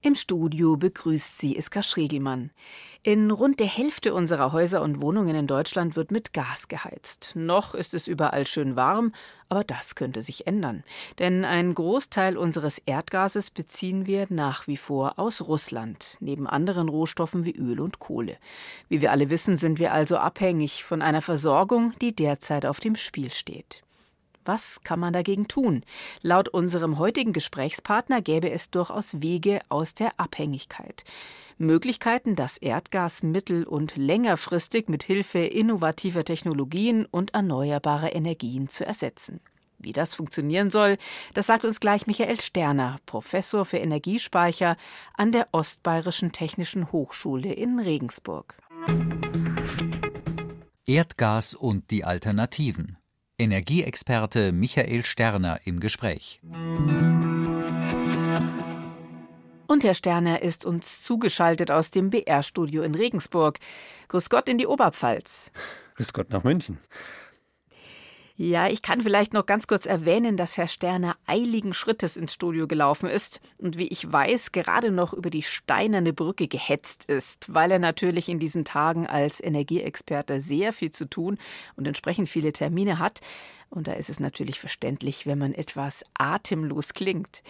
Im Studio begrüßt sie Iska Schregelmann. In rund der Hälfte unserer Häuser und Wohnungen in Deutschland wird mit Gas geheizt. Noch ist es überall schön warm, aber das könnte sich ändern. Denn einen Großteil unseres Erdgases beziehen wir nach wie vor aus Russland, neben anderen Rohstoffen wie Öl und Kohle. Wie wir alle wissen, sind wir also abhängig von einer Versorgung, die derzeit auf dem Spiel steht. Was kann man dagegen tun? Laut unserem heutigen Gesprächspartner gäbe es durchaus Wege aus der Abhängigkeit. Möglichkeiten, das Erdgas mittel- und längerfristig mit Hilfe innovativer Technologien und erneuerbarer Energien zu ersetzen. Wie das funktionieren soll, das sagt uns gleich Michael Sterner, Professor für Energiespeicher an der Ostbayerischen Technischen Hochschule in Regensburg. Erdgas und die Alternativen. Energieexperte Michael Sterner im Gespräch. Und Herr Sterner ist uns zugeschaltet aus dem BR-Studio in Regensburg. Grüß Gott in die Oberpfalz. Grüß Gott nach München. Ja, ich kann vielleicht noch ganz kurz erwähnen, dass Herr Sterner eiligen Schrittes ins Studio gelaufen ist und wie ich weiß, gerade noch über die steinerne Brücke gehetzt ist, weil er natürlich in diesen Tagen als Energieexperte sehr viel zu tun und entsprechend viele Termine hat. Und da ist es natürlich verständlich, wenn man etwas atemlos klingt.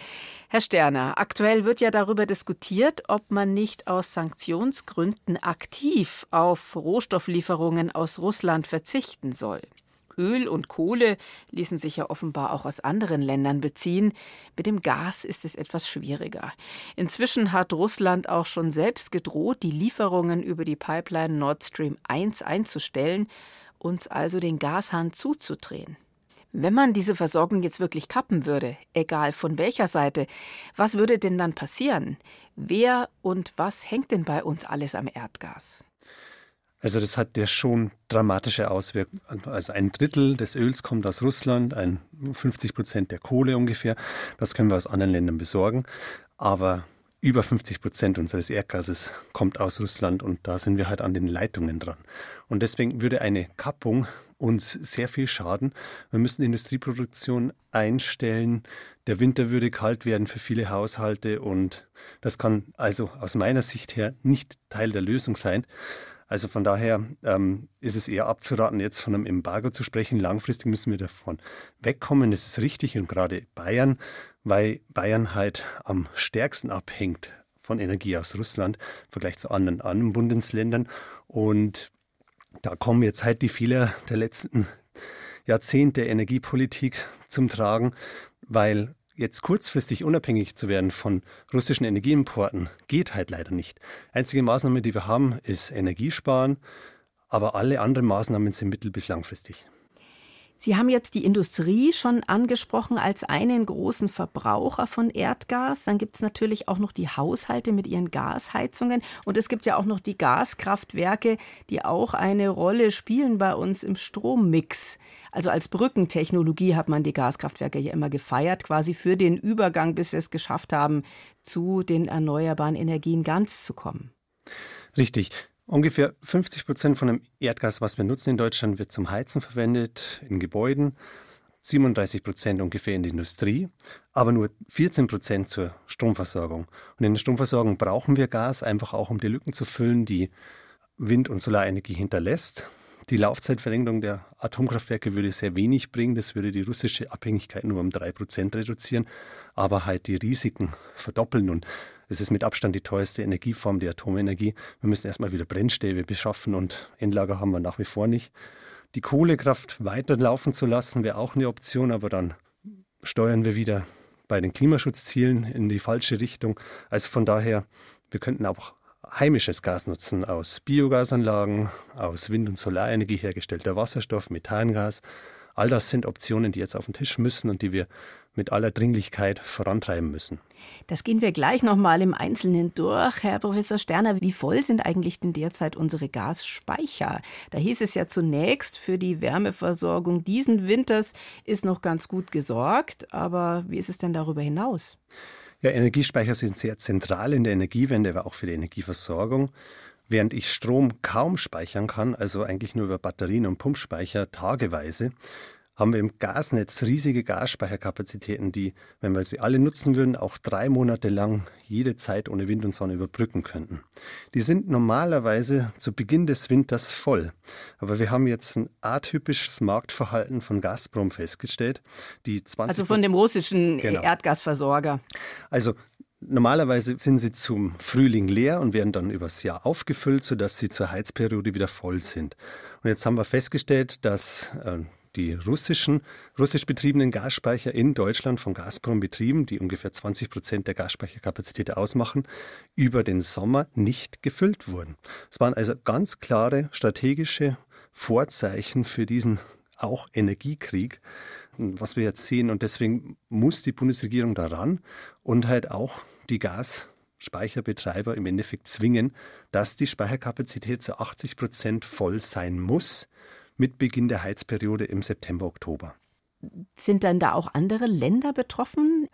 Herr Sterner, aktuell wird ja darüber diskutiert, ob man nicht aus Sanktionsgründen aktiv auf Rohstofflieferungen aus Russland verzichten soll. Öl und Kohle ließen sich ja offenbar auch aus anderen Ländern beziehen. Mit dem Gas ist es etwas schwieriger. Inzwischen hat Russland auch schon selbst gedroht, die Lieferungen über die Pipeline Nord Stream 1 einzustellen, uns also den Gashahn zuzudrehen. Wenn man diese Versorgung jetzt wirklich kappen würde, egal von welcher Seite, was würde denn dann passieren? Wer und was hängt denn bei uns alles am Erdgas? Also das hat ja schon dramatische Auswirkungen. Also ein Drittel des Öls kommt aus Russland, ein 50 Prozent der Kohle ungefähr. Das können wir aus anderen Ländern besorgen. Aber über 50 Prozent unseres Erdgases kommt aus Russland und da sind wir halt an den Leitungen dran. Und deswegen würde eine Kappung uns sehr viel schaden. Wir müssen Industrieproduktion einstellen. Der Winter würde kalt werden für viele Haushalte und das kann also aus meiner Sicht her nicht Teil der Lösung sein. Also von daher ähm, ist es eher abzuraten, jetzt von einem Embargo zu sprechen. Langfristig müssen wir davon wegkommen. Das ist richtig und gerade Bayern, weil Bayern halt am stärksten abhängt von Energie aus Russland im Vergleich zu anderen, anderen Bundesländern. Und da kommen jetzt halt die Fehler der letzten Jahrzehnte Energiepolitik zum Tragen, weil jetzt kurzfristig unabhängig zu werden von russischen Energieimporten geht halt leider nicht. Einzige Maßnahme, die wir haben, ist Energiesparen, aber alle anderen Maßnahmen sind mittel- bis langfristig. Sie haben jetzt die Industrie schon angesprochen als einen großen Verbraucher von Erdgas. Dann gibt es natürlich auch noch die Haushalte mit ihren Gasheizungen. Und es gibt ja auch noch die Gaskraftwerke, die auch eine Rolle spielen bei uns im Strommix. Also als Brückentechnologie hat man die Gaskraftwerke ja immer gefeiert, quasi für den Übergang, bis wir es geschafft haben, zu den erneuerbaren Energien ganz zu kommen. Richtig. Ungefähr 50 Prozent von dem Erdgas, was wir nutzen in Deutschland, wird zum Heizen verwendet, in Gebäuden. 37 Prozent ungefähr in der Industrie, aber nur 14 Prozent zur Stromversorgung. Und in der Stromversorgung brauchen wir Gas einfach auch, um die Lücken zu füllen, die Wind- und Solarenergie hinterlässt. Die Laufzeitverlängerung der Atomkraftwerke würde sehr wenig bringen. Das würde die russische Abhängigkeit nur um drei Prozent reduzieren, aber halt die Risiken verdoppeln. Und es ist mit Abstand die teuerste Energieform, die Atomenergie. Wir müssen erstmal wieder Brennstäbe beschaffen und Endlager haben wir nach wie vor nicht. Die Kohlekraft weiterlaufen zu lassen, wäre auch eine Option, aber dann steuern wir wieder bei den Klimaschutzzielen in die falsche Richtung. Also von daher, wir könnten auch heimisches Gas nutzen aus Biogasanlagen, aus Wind- und Solarenergie hergestellter Wasserstoff, Methangas. All das sind Optionen, die jetzt auf den Tisch müssen und die wir mit aller Dringlichkeit vorantreiben müssen. Das gehen wir gleich noch mal im Einzelnen durch. Herr Professor Sterner, wie voll sind eigentlich denn derzeit unsere Gasspeicher? Da hieß es ja zunächst, für die Wärmeversorgung diesen Winters ist noch ganz gut gesorgt. Aber wie ist es denn darüber hinaus? Ja, Energiespeicher sind sehr zentral in der Energiewende, aber auch für die Energieversorgung. Während ich Strom kaum speichern kann, also eigentlich nur über Batterien und Pumpspeicher tageweise, haben wir im Gasnetz riesige Gasspeicherkapazitäten, die, wenn wir sie alle nutzen würden, auch drei Monate lang jede Zeit ohne Wind und Sonne überbrücken könnten. Die sind normalerweise zu Beginn des Winters voll. Aber wir haben jetzt ein atypisches Marktverhalten von Gazprom festgestellt, die 20 Also von dem russischen genau. Erdgasversorger. Also Normalerweise sind sie zum Frühling leer und werden dann übers Jahr aufgefüllt, sodass sie zur Heizperiode wieder voll sind. Und jetzt haben wir festgestellt, dass äh, die russischen, russisch betriebenen Gasspeicher in Deutschland von Gazprom betrieben, die ungefähr 20 Prozent der Gasspeicherkapazität ausmachen, über den Sommer nicht gefüllt wurden. Es waren also ganz klare strategische Vorzeichen für diesen auch Energiekrieg, was wir jetzt sehen. Und deswegen muss die Bundesregierung daran und halt auch die Gasspeicherbetreiber im Endeffekt zwingen, dass die Speicherkapazität zu 80 Prozent voll sein muss mit Beginn der Heizperiode im September, Oktober. Sind dann da auch andere Länder betroffen?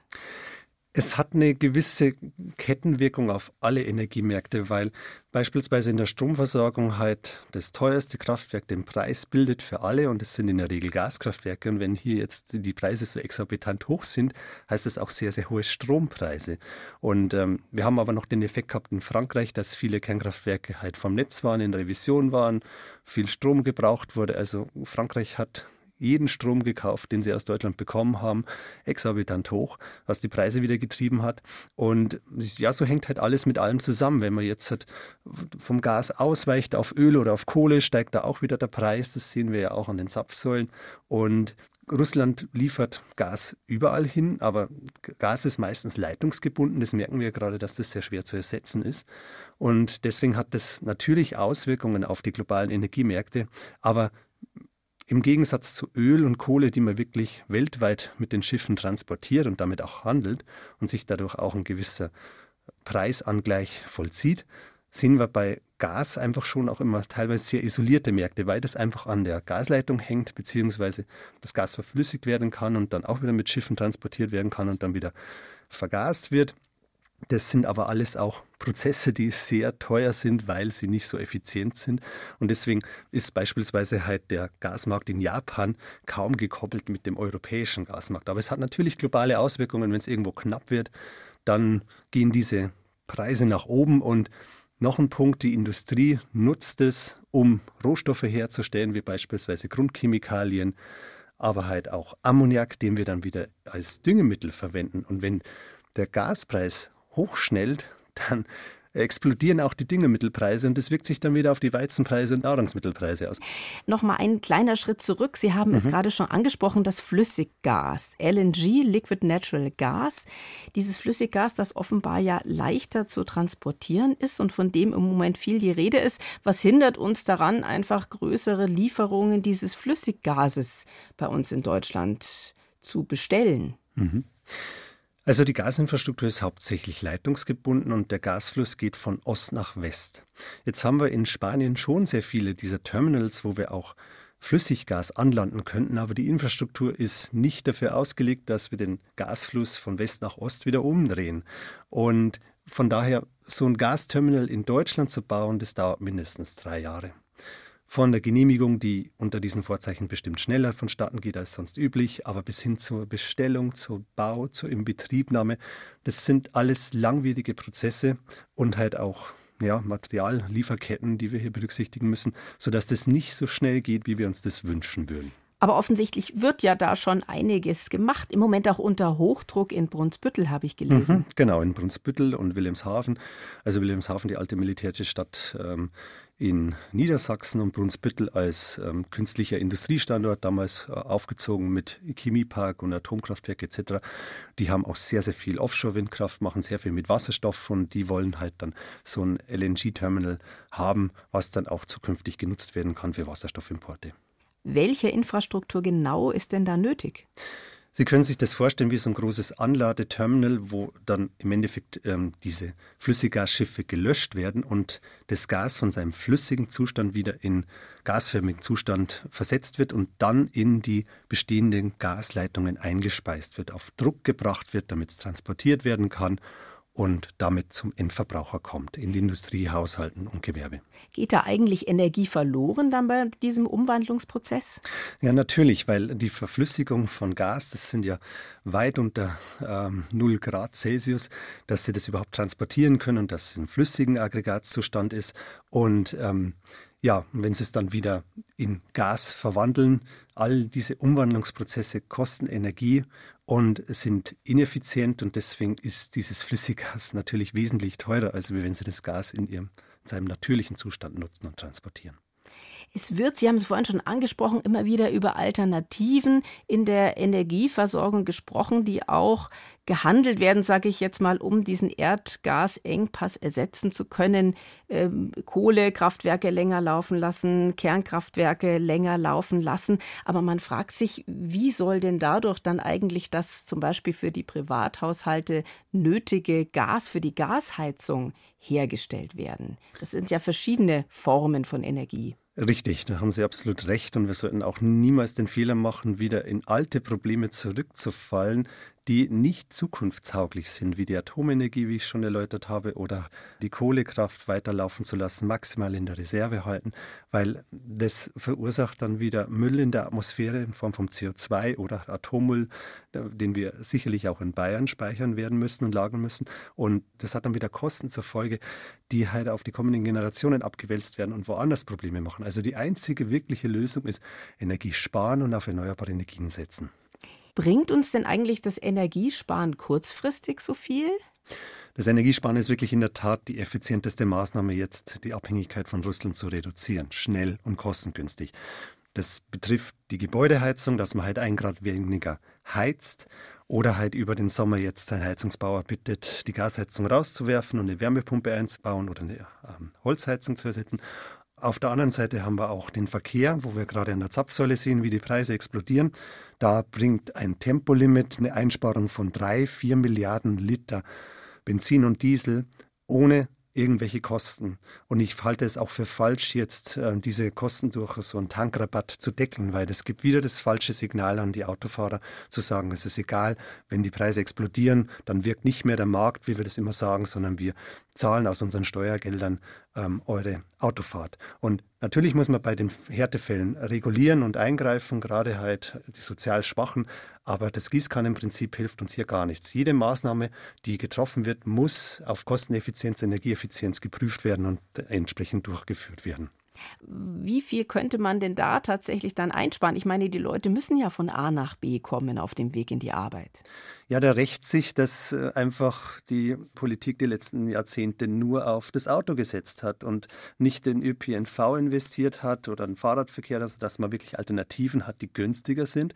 Es hat eine gewisse Kettenwirkung auf alle Energiemärkte, weil beispielsweise in der Stromversorgung halt das teuerste Kraftwerk den Preis bildet für alle und es sind in der Regel Gaskraftwerke. Und wenn hier jetzt die Preise so exorbitant hoch sind, heißt das auch sehr, sehr hohe Strompreise. Und ähm, wir haben aber noch den Effekt gehabt in Frankreich, dass viele Kernkraftwerke halt vom Netz waren, in Revision waren, viel Strom gebraucht wurde. Also Frankreich hat jeden Strom gekauft, den sie aus Deutschland bekommen haben, exorbitant hoch, was die Preise wieder getrieben hat. Und ja, so hängt halt alles mit allem zusammen. Wenn man jetzt halt vom Gas ausweicht auf Öl oder auf Kohle, steigt da auch wieder der Preis. Das sehen wir ja auch an den Zapfsäulen. Und Russland liefert Gas überall hin, aber Gas ist meistens leitungsgebunden. Das merken wir gerade, dass das sehr schwer zu ersetzen ist. Und deswegen hat das natürlich Auswirkungen auf die globalen Energiemärkte. Aber im Gegensatz zu Öl und Kohle, die man wirklich weltweit mit den Schiffen transportiert und damit auch handelt und sich dadurch auch ein gewisser Preisangleich vollzieht, sehen wir bei Gas einfach schon auch immer teilweise sehr isolierte Märkte, weil das einfach an der Gasleitung hängt, beziehungsweise das Gas verflüssigt werden kann und dann auch wieder mit Schiffen transportiert werden kann und dann wieder vergast wird. Das sind aber alles auch Prozesse, die sehr teuer sind, weil sie nicht so effizient sind. Und deswegen ist beispielsweise halt der Gasmarkt in Japan kaum gekoppelt mit dem europäischen Gasmarkt. Aber es hat natürlich globale Auswirkungen. Wenn es irgendwo knapp wird, dann gehen diese Preise nach oben. Und noch ein Punkt, die Industrie nutzt es, um Rohstoffe herzustellen, wie beispielsweise Grundchemikalien, aber halt auch Ammoniak, den wir dann wieder als Düngemittel verwenden. Und wenn der Gaspreis hochschnellt, dann explodieren auch die Düngemittelpreise und das wirkt sich dann wieder auf die Weizenpreise und Nahrungsmittelpreise aus. Nochmal ein kleiner Schritt zurück. Sie haben mhm. es gerade schon angesprochen, das Flüssiggas, LNG, Liquid Natural Gas. Dieses Flüssiggas, das offenbar ja leichter zu transportieren ist und von dem im Moment viel die Rede ist. Was hindert uns daran, einfach größere Lieferungen dieses Flüssiggases bei uns in Deutschland zu bestellen? Mhm. Also die Gasinfrastruktur ist hauptsächlich leitungsgebunden und der Gasfluss geht von Ost nach West. Jetzt haben wir in Spanien schon sehr viele dieser Terminals, wo wir auch Flüssiggas anlanden könnten, aber die Infrastruktur ist nicht dafür ausgelegt, dass wir den Gasfluss von West nach Ost wieder umdrehen. Und von daher so ein Gasterminal in Deutschland zu bauen, das dauert mindestens drei Jahre von der Genehmigung, die unter diesen Vorzeichen bestimmt schneller vonstatten geht als sonst üblich, aber bis hin zur Bestellung, zur Bau, zur Inbetriebnahme. Das sind alles langwierige Prozesse und halt auch ja, Materiallieferketten, die wir hier berücksichtigen müssen, sodass das nicht so schnell geht, wie wir uns das wünschen würden. Aber offensichtlich wird ja da schon einiges gemacht. Im Moment auch unter Hochdruck in Brunsbüttel, habe ich gelesen. Mhm, genau, in Brunsbüttel und Wilhelmshaven. Also Wilhelmshaven, die alte militärische Stadt ähm, in Niedersachsen und Brunsbüttel als ähm, künstlicher Industriestandort, damals äh, aufgezogen mit Chemiepark und Atomkraftwerk etc. Die haben auch sehr, sehr viel Offshore-Windkraft, machen sehr viel mit Wasserstoff und die wollen halt dann so ein LNG-Terminal haben, was dann auch zukünftig genutzt werden kann für Wasserstoffimporte. Welche Infrastruktur genau ist denn da nötig? Sie können sich das vorstellen wie so ein großes Anladeterminal, wo dann im Endeffekt ähm, diese Flüssiggasschiffe gelöscht werden und das Gas von seinem flüssigen Zustand wieder in gasförmigen Zustand versetzt wird und dann in die bestehenden Gasleitungen eingespeist wird, auf Druck gebracht wird, damit es transportiert werden kann und damit zum Endverbraucher kommt, in die Industrie, Haushalten und Gewerbe. Geht da eigentlich Energie verloren dann bei diesem Umwandlungsprozess? Ja, natürlich, weil die Verflüssigung von Gas, das sind ja weit unter ähm, 0 Grad Celsius, dass sie das überhaupt transportieren können und dass es im flüssigen Aggregatzustand ist. Und ähm, ja, wenn sie es dann wieder in Gas verwandeln, all diese Umwandlungsprozesse kosten Energie und sind ineffizient und deswegen ist dieses Flüssiggas natürlich wesentlich teurer, als wenn Sie das Gas in, ihrem, in seinem natürlichen Zustand nutzen und transportieren. Es wird, Sie haben es vorhin schon angesprochen, immer wieder über Alternativen in der Energieversorgung gesprochen, die auch gehandelt werden, sage ich jetzt mal, um diesen Erdgasengpass ersetzen zu können. Ähm, Kohlekraftwerke länger laufen lassen, Kernkraftwerke länger laufen lassen. Aber man fragt sich, wie soll denn dadurch dann eigentlich das zum Beispiel für die Privathaushalte nötige Gas für die Gasheizung hergestellt werden? Das sind ja verschiedene Formen von Energie. Richtig, da haben Sie absolut recht. Und wir sollten auch niemals den Fehler machen, wieder in alte Probleme zurückzufallen, die nicht zukunftstauglich sind, wie die Atomenergie, wie ich schon erläutert habe, oder die Kohlekraft weiterlaufen zu lassen, maximal in der Reserve halten, weil das verursacht dann wieder Müll in der Atmosphäre in Form von CO2 oder Atommüll, den wir sicherlich auch in Bayern speichern werden müssen und lagern müssen. Und das hat dann wieder Kosten zur Folge, die halt auf die kommenden Generationen abgewälzt werden und woanders Probleme machen. Also die einzige wirkliche Lösung ist Energie sparen und auf erneuerbare Energien setzen. Bringt uns denn eigentlich das Energiesparen kurzfristig so viel? Das Energiesparen ist wirklich in der Tat die effizienteste Maßnahme jetzt, die Abhängigkeit von Russland zu reduzieren, schnell und kostengünstig. Das betrifft die Gebäudeheizung, dass man halt ein Grad weniger heizt oder halt über den Sommer jetzt sein Heizungsbauer bittet, die Gasheizung rauszuwerfen und eine Wärmepumpe einzubauen oder eine ähm, Holzheizung zu ersetzen. Auf der anderen Seite haben wir auch den Verkehr, wo wir gerade an der Zapfsäule sehen, wie die Preise explodieren. Da bringt ein Tempolimit eine Einsparung von drei, vier Milliarden Liter Benzin und Diesel ohne irgendwelche Kosten. Und ich halte es auch für falsch, jetzt äh, diese Kosten durch so einen Tankrabatt zu deckeln, weil es gibt wieder das falsche Signal an die Autofahrer zu sagen, es ist egal, wenn die Preise explodieren, dann wirkt nicht mehr der Markt, wie wir das immer sagen, sondern wir zahlen aus unseren Steuergeldern ähm, eure Autofahrt. Und natürlich muss man bei den Härtefällen regulieren und eingreifen, gerade halt die sozial Schwachen. Aber das Gießkannenprinzip hilft uns hier gar nichts. Jede Maßnahme, die getroffen wird, muss auf Kosteneffizienz, Energieeffizienz geprüft werden und entsprechend durchgeführt werden. Wie viel könnte man denn da tatsächlich dann einsparen? Ich meine, die Leute müssen ja von A nach B kommen auf dem Weg in die Arbeit. Ja, da rächt sich, dass äh, einfach die Politik die letzten Jahrzehnte nur auf das Auto gesetzt hat und nicht den ÖPNV investiert hat oder den Fahrradverkehr, also dass man wirklich Alternativen hat, die günstiger sind.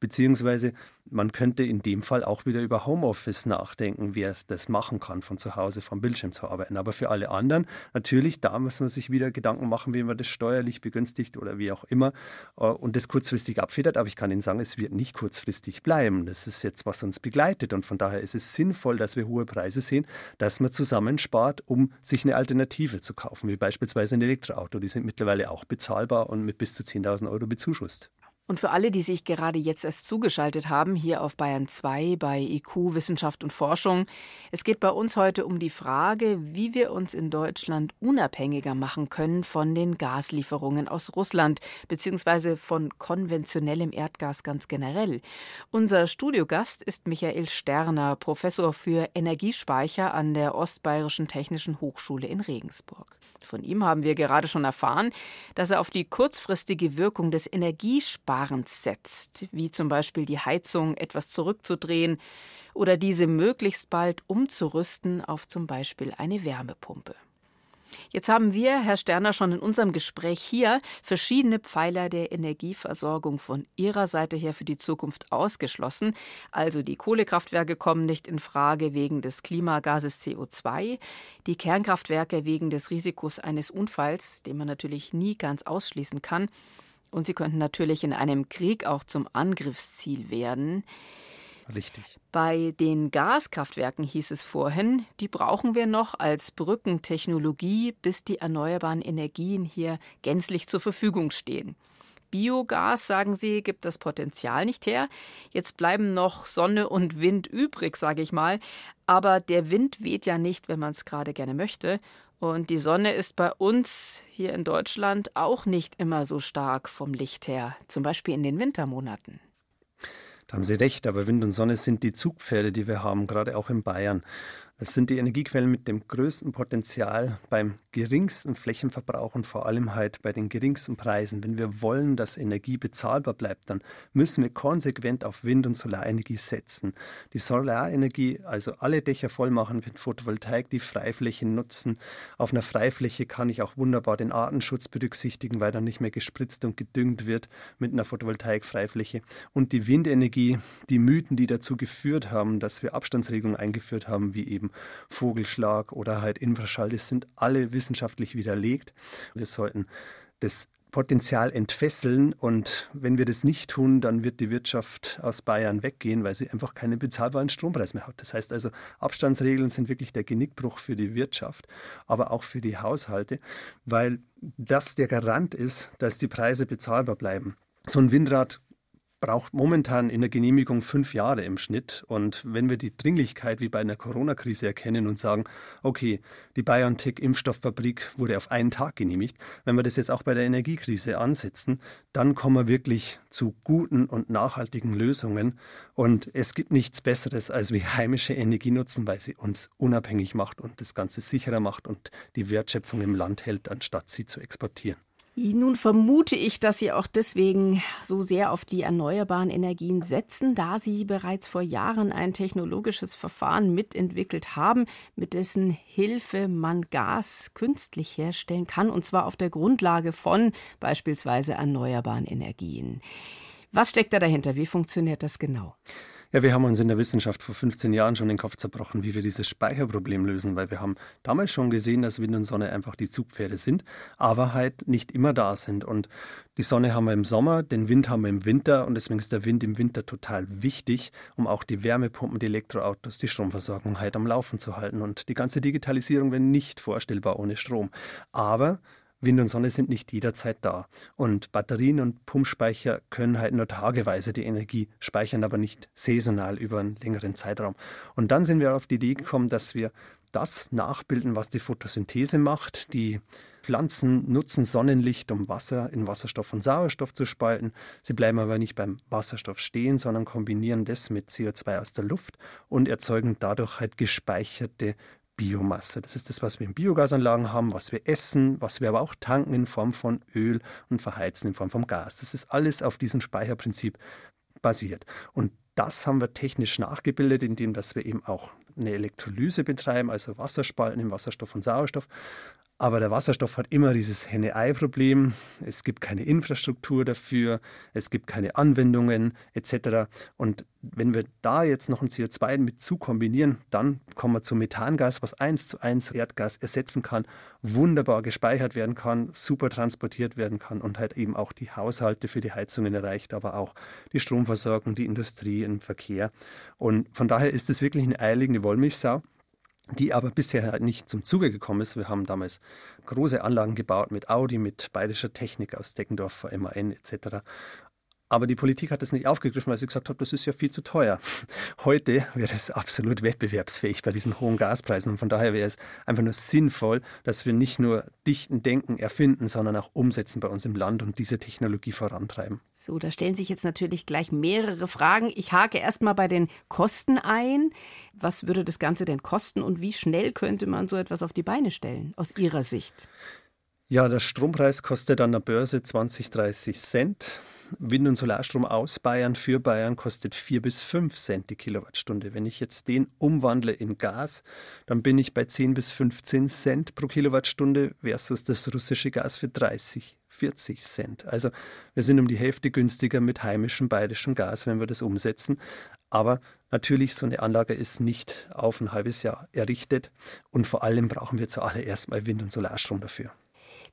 Beziehungsweise man könnte in dem Fall auch wieder über Homeoffice nachdenken, wer das machen kann, von zu Hause vom Bildschirm zu arbeiten. Aber für alle anderen, natürlich, da muss man sich wieder Gedanken machen, wie man das steuerlich begünstigt oder wie auch immer äh, und das kurzfristig abfedert. Aber ich kann Ihnen sagen, es wird nicht kurzfristig bleiben. Das ist jetzt, was uns begleitet. Und von daher ist es sinnvoll, dass wir hohe Preise sehen, dass man zusammenspart, um sich eine Alternative zu kaufen, wie beispielsweise ein Elektroauto. Die sind mittlerweile auch bezahlbar und mit bis zu 10.000 Euro bezuschusst. Und für alle, die sich gerade jetzt erst zugeschaltet haben, hier auf Bayern 2 bei IQ Wissenschaft und Forschung, es geht bei uns heute um die Frage, wie wir uns in Deutschland unabhängiger machen können von den Gaslieferungen aus Russland bzw. von konventionellem Erdgas ganz generell. Unser Studiogast ist Michael Sterner, Professor für Energiespeicher an der Ostbayerischen Technischen Hochschule in Regensburg. Von ihm haben wir gerade schon erfahren, dass er auf die kurzfristige Wirkung des Energiesparens setzt, wie zum Beispiel die Heizung etwas zurückzudrehen oder diese möglichst bald umzurüsten auf zum Beispiel eine Wärmepumpe. Jetzt haben wir, Herr Sterner, schon in unserem Gespräch hier verschiedene Pfeiler der Energieversorgung von Ihrer Seite her für die Zukunft ausgeschlossen. Also die Kohlekraftwerke kommen nicht in Frage wegen des Klimagases CO2, die Kernkraftwerke wegen des Risikos eines Unfalls, den man natürlich nie ganz ausschließen kann. Und sie könnten natürlich in einem Krieg auch zum Angriffsziel werden. Richtig. Bei den Gaskraftwerken hieß es vorhin, die brauchen wir noch als Brückentechnologie, bis die erneuerbaren Energien hier gänzlich zur Verfügung stehen. Biogas, sagen Sie, gibt das Potenzial nicht her. Jetzt bleiben noch Sonne und Wind übrig, sage ich mal. Aber der Wind weht ja nicht, wenn man es gerade gerne möchte. Und die Sonne ist bei uns hier in Deutschland auch nicht immer so stark vom Licht her, zum Beispiel in den Wintermonaten. Da haben Sie recht, aber Wind und Sonne sind die Zugpferde, die wir haben, gerade auch in Bayern. Es sind die Energiequellen mit dem größten Potenzial beim geringsten Flächenverbrauch und vor allem halt bei den geringsten Preisen. Wenn wir wollen, dass Energie bezahlbar bleibt, dann müssen wir konsequent auf Wind- und Solarenergie setzen. Die Solarenergie, also alle Dächer voll machen mit Photovoltaik, die Freiflächen nutzen. Auf einer Freifläche kann ich auch wunderbar den Artenschutz berücksichtigen, weil dann nicht mehr gespritzt und gedüngt wird mit einer Photovoltaik-Freifläche. Und die Windenergie, die Mythen, die dazu geführt haben, dass wir Abstandsregelungen eingeführt haben, wie eben Vogelschlag oder halt Infraschall, das sind alle wissenschaftlich widerlegt. Wir sollten das Potenzial entfesseln und wenn wir das nicht tun, dann wird die Wirtschaft aus Bayern weggehen, weil sie einfach keinen bezahlbaren Strompreis mehr hat. Das heißt also, Abstandsregeln sind wirklich der Genickbruch für die Wirtschaft, aber auch für die Haushalte, weil das der Garant ist, dass die Preise bezahlbar bleiben. So ein Windrad braucht momentan in der Genehmigung fünf Jahre im Schnitt. Und wenn wir die Dringlichkeit wie bei einer Corona-Krise erkennen und sagen, okay, die BioNTech-Impfstofffabrik wurde auf einen Tag genehmigt, wenn wir das jetzt auch bei der Energiekrise ansetzen, dann kommen wir wirklich zu guten und nachhaltigen Lösungen. Und es gibt nichts Besseres, als wir heimische Energie nutzen, weil sie uns unabhängig macht und das Ganze sicherer macht und die Wertschöpfung im Land hält, anstatt sie zu exportieren. Nun vermute ich, dass Sie auch deswegen so sehr auf die erneuerbaren Energien setzen, da Sie bereits vor Jahren ein technologisches Verfahren mitentwickelt haben, mit dessen Hilfe man Gas künstlich herstellen kann, und zwar auf der Grundlage von beispielsweise erneuerbaren Energien. Was steckt da dahinter? Wie funktioniert das genau? Ja, wir haben uns in der Wissenschaft vor 15 Jahren schon den Kopf zerbrochen, wie wir dieses Speicherproblem lösen, weil wir haben damals schon gesehen, dass Wind und Sonne einfach die Zugpferde sind, aber halt nicht immer da sind. Und die Sonne haben wir im Sommer, den Wind haben wir im Winter und deswegen ist der Wind im Winter total wichtig, um auch die Wärmepumpen, die Elektroautos, die Stromversorgung halt am Laufen zu halten. Und die ganze Digitalisierung wäre nicht vorstellbar ohne Strom. Aber Wind und Sonne sind nicht jederzeit da. Und Batterien und Pumpspeicher können halt nur tageweise die Energie speichern, aber nicht saisonal über einen längeren Zeitraum. Und dann sind wir auf die Idee gekommen, dass wir das nachbilden, was die Photosynthese macht. Die Pflanzen nutzen Sonnenlicht, um Wasser in Wasserstoff und Sauerstoff zu spalten. Sie bleiben aber nicht beim Wasserstoff stehen, sondern kombinieren das mit CO2 aus der Luft und erzeugen dadurch halt gespeicherte Biomasse. Das ist das, was wir in Biogasanlagen haben, was wir essen, was wir aber auch tanken in Form von Öl und verheizen in Form von Gas. Das ist alles auf diesem Speicherprinzip basiert. Und das haben wir technisch nachgebildet, indem dass wir eben auch eine Elektrolyse betreiben, also Wasserspalten in Wasserstoff und Sauerstoff. Aber der Wasserstoff hat immer dieses Henne-Ei-Problem. Es gibt keine Infrastruktur dafür, es gibt keine Anwendungen etc. Und wenn wir da jetzt noch ein CO2 mit zu kombinieren, dann kommen wir zum Methangas, was eins zu eins Erdgas ersetzen kann, wunderbar gespeichert werden kann, super transportiert werden kann und halt eben auch die Haushalte für die Heizungen erreicht, aber auch die Stromversorgung, die Industrie, den Verkehr. Und von daher ist es wirklich eine eierlegende Wollmilchsau die aber bisher nicht zum Zuge gekommen ist. Wir haben damals große Anlagen gebaut mit Audi, mit bayerischer Technik aus Deckendorf, MAN etc. Aber die Politik hat das nicht aufgegriffen, weil sie gesagt hat, das ist ja viel zu teuer. Heute wäre es absolut wettbewerbsfähig bei diesen hohen Gaspreisen. Und von daher wäre es einfach nur sinnvoll, dass wir nicht nur dichten Denken erfinden, sondern auch umsetzen bei uns im Land und diese Technologie vorantreiben. So, da stellen sich jetzt natürlich gleich mehrere Fragen. Ich hake erst mal bei den Kosten ein. Was würde das Ganze denn kosten und wie schnell könnte man so etwas auf die Beine stellen, aus Ihrer Sicht? Ja, der Strompreis kostet an der Börse 20, 30 Cent. Wind- und Solarstrom aus Bayern für Bayern kostet 4 bis 5 Cent die Kilowattstunde. Wenn ich jetzt den umwandle in Gas, dann bin ich bei 10 bis 15 Cent pro Kilowattstunde versus das russische Gas für 30, 40 Cent. Also wir sind um die Hälfte günstiger mit heimischem bayerischem Gas, wenn wir das umsetzen. Aber natürlich, so eine Anlage ist nicht auf ein halbes Jahr errichtet und vor allem brauchen wir zuallererst mal Wind- und Solarstrom dafür.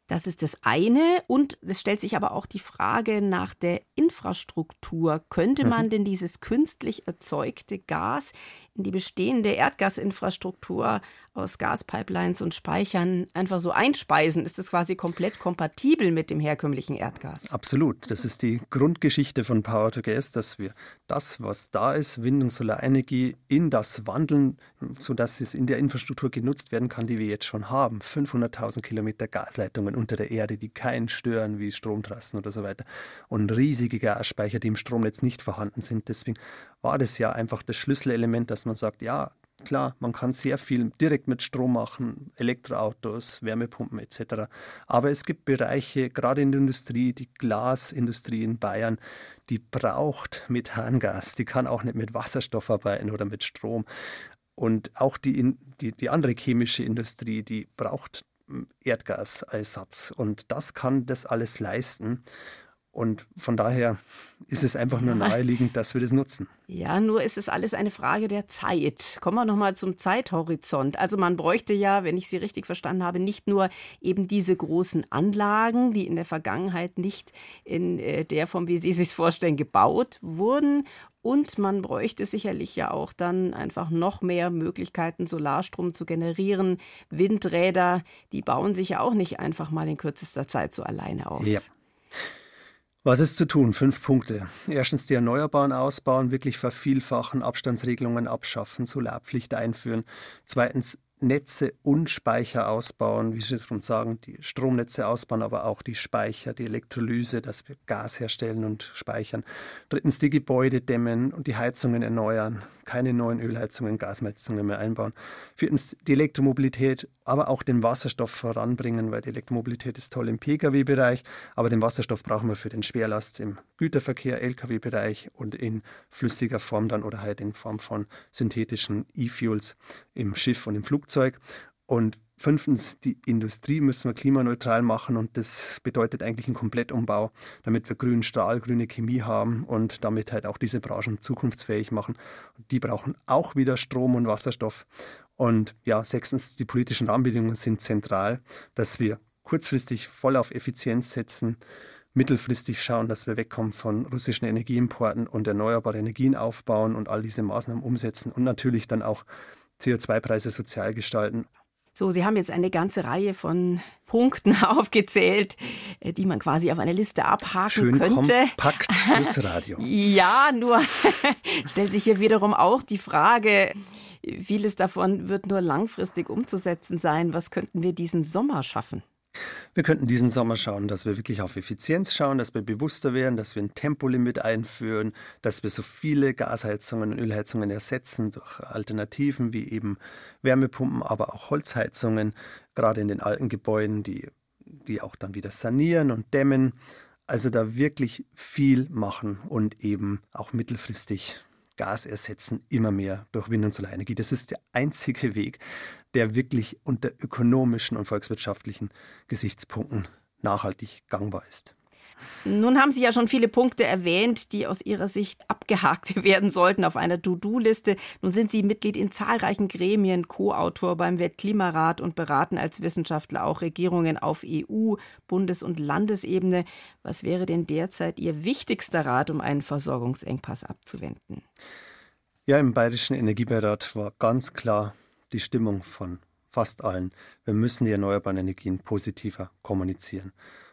Das ist das eine. Und es stellt sich aber auch die Frage nach der Infrastruktur. Könnte man mhm. denn dieses künstlich erzeugte Gas in die bestehende Erdgasinfrastruktur aus Gaspipelines und Speichern einfach so einspeisen? Ist das quasi komplett kompatibel mit dem herkömmlichen Erdgas? Absolut. Das ist die Grundgeschichte von Power to Gas, dass wir das, was da ist, Wind- und Solarenergie, in das wandeln, sodass es in der Infrastruktur genutzt werden kann, die wir jetzt schon haben. 500.000 Kilometer Gasleitungen unter der Erde, die keinen stören, wie Stromtrassen oder so weiter. Und riesige Gasspeicher, die im Stromnetz nicht vorhanden sind. Deswegen war das ja einfach das Schlüsselelement, dass man sagt, ja, klar, man kann sehr viel direkt mit Strom machen, Elektroautos, Wärmepumpen etc. Aber es gibt Bereiche, gerade in der Industrie, die Glasindustrie in Bayern, die braucht Methangas, die kann auch nicht mit Wasserstoff arbeiten oder mit Strom. Und auch die, die, die andere chemische Industrie, die braucht Erdgasersatz. Und das kann das alles leisten. Und von daher ist es einfach nur naheliegend, dass wir das nutzen. Ja, nur ist es alles eine Frage der Zeit. Kommen wir nochmal zum Zeithorizont. Also man bräuchte ja, wenn ich Sie richtig verstanden habe, nicht nur eben diese großen Anlagen, die in der Vergangenheit nicht in äh, der Form, wie Sie sich vorstellen, gebaut wurden. Und man bräuchte sicherlich ja auch dann einfach noch mehr Möglichkeiten, Solarstrom zu generieren. Windräder, die bauen sich ja auch nicht einfach mal in kürzester Zeit so alleine auf. Ja. Was ist zu tun? Fünf Punkte. Erstens die Erneuerbaren ausbauen, wirklich vervielfachen, Abstandsregelungen abschaffen, Solarpflicht einführen. Zweitens Netze und Speicher ausbauen, wie Sie schon sagen, die Stromnetze ausbauen, aber auch die Speicher, die Elektrolyse, dass wir Gas herstellen und speichern. Drittens die Gebäude dämmen und die Heizungen erneuern, keine neuen Ölheizungen, Gasheizungen mehr einbauen. Viertens die Elektromobilität, aber auch den Wasserstoff voranbringen, weil die Elektromobilität ist toll im Pkw-Bereich, aber den Wasserstoff brauchen wir für den Schwerlast im Güterverkehr, Lkw-Bereich und in flüssiger Form dann oder halt in Form von synthetischen E-Fuels im Schiff und im Flugzeug. Und Fünftens, die Industrie müssen wir klimaneutral machen und das bedeutet eigentlich einen Komplettumbau, damit wir grünen Stahl, grüne Chemie haben und damit halt auch diese Branchen zukunftsfähig machen. Die brauchen auch wieder Strom und Wasserstoff. Und ja, sechstens, die politischen Rahmenbedingungen sind zentral, dass wir kurzfristig voll auf Effizienz setzen, mittelfristig schauen, dass wir wegkommen von russischen Energieimporten und erneuerbare Energien aufbauen und all diese Maßnahmen umsetzen und natürlich dann auch CO2-Preise sozial gestalten. So, Sie haben jetzt eine ganze Reihe von Punkten aufgezählt, äh, die man quasi auf eine Liste abhaken Schön könnte. Kompakt fürs Radio. ja, nur stellt sich hier wiederum auch die Frage, vieles davon wird nur langfristig umzusetzen sein. Was könnten wir diesen Sommer schaffen? Wir könnten diesen Sommer schauen, dass wir wirklich auf Effizienz schauen, dass wir bewusster werden, dass wir ein Tempolimit einführen, dass wir so viele Gasheizungen und Ölheizungen ersetzen durch Alternativen wie eben Wärmepumpen, aber auch Holzheizungen, gerade in den alten Gebäuden, die, die auch dann wieder sanieren und dämmen. Also da wirklich viel machen und eben auch mittelfristig Gas ersetzen, immer mehr durch Wind- und Solarenergie. Das ist der einzige Weg, der wirklich unter ökonomischen und volkswirtschaftlichen Gesichtspunkten nachhaltig gangbar ist. Nun haben Sie ja schon viele Punkte erwähnt, die aus Ihrer Sicht abgehakt werden sollten auf einer To-Do-Liste. Nun sind Sie Mitglied in zahlreichen Gremien, Co-Autor beim Weltklimarat und beraten als Wissenschaftler auch Regierungen auf EU-, Bundes- und Landesebene. Was wäre denn derzeit Ihr wichtigster Rat, um einen Versorgungsengpass abzuwenden? Ja, im Bayerischen Energiebeirat war ganz klar die Stimmung von fast allen. Wir müssen die erneuerbaren Energien positiver kommunizieren.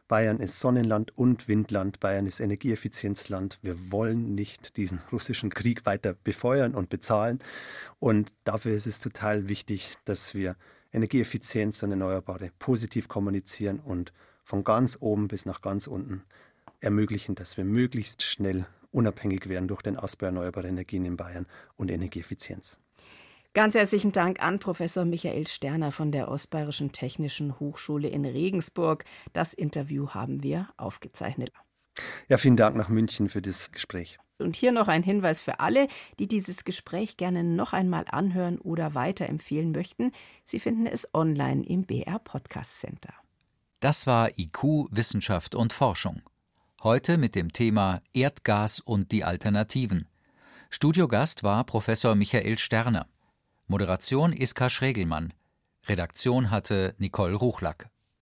Bayern ist Sonnenland und Windland. Bayern ist Energieeffizienzland. Wir wollen nicht diesen russischen Krieg weiter befeuern und bezahlen. Und dafür ist es total wichtig, dass wir Energieeffizienz und Erneuerbare positiv kommunizieren und von ganz oben bis nach ganz unten ermöglichen, dass wir möglichst schnell unabhängig werden durch den Ausbau erneuerbarer Energien in Bayern und Energieeffizienz. Ganz herzlichen Dank an Professor Michael Sterner von der Ostbayerischen Technischen Hochschule in Regensburg. Das Interview haben wir aufgezeichnet. Ja, vielen Dank nach München für das Gespräch. Und hier noch ein Hinweis für alle, die dieses Gespräch gerne noch einmal anhören oder weiterempfehlen möchten. Sie finden es online im BR Podcast Center. Das war IQ Wissenschaft und Forschung. Heute mit dem Thema Erdgas und die Alternativen. Studiogast war Professor Michael Sterner. Moderation Iska Schregelmann. Redaktion hatte Nicole Ruchlack.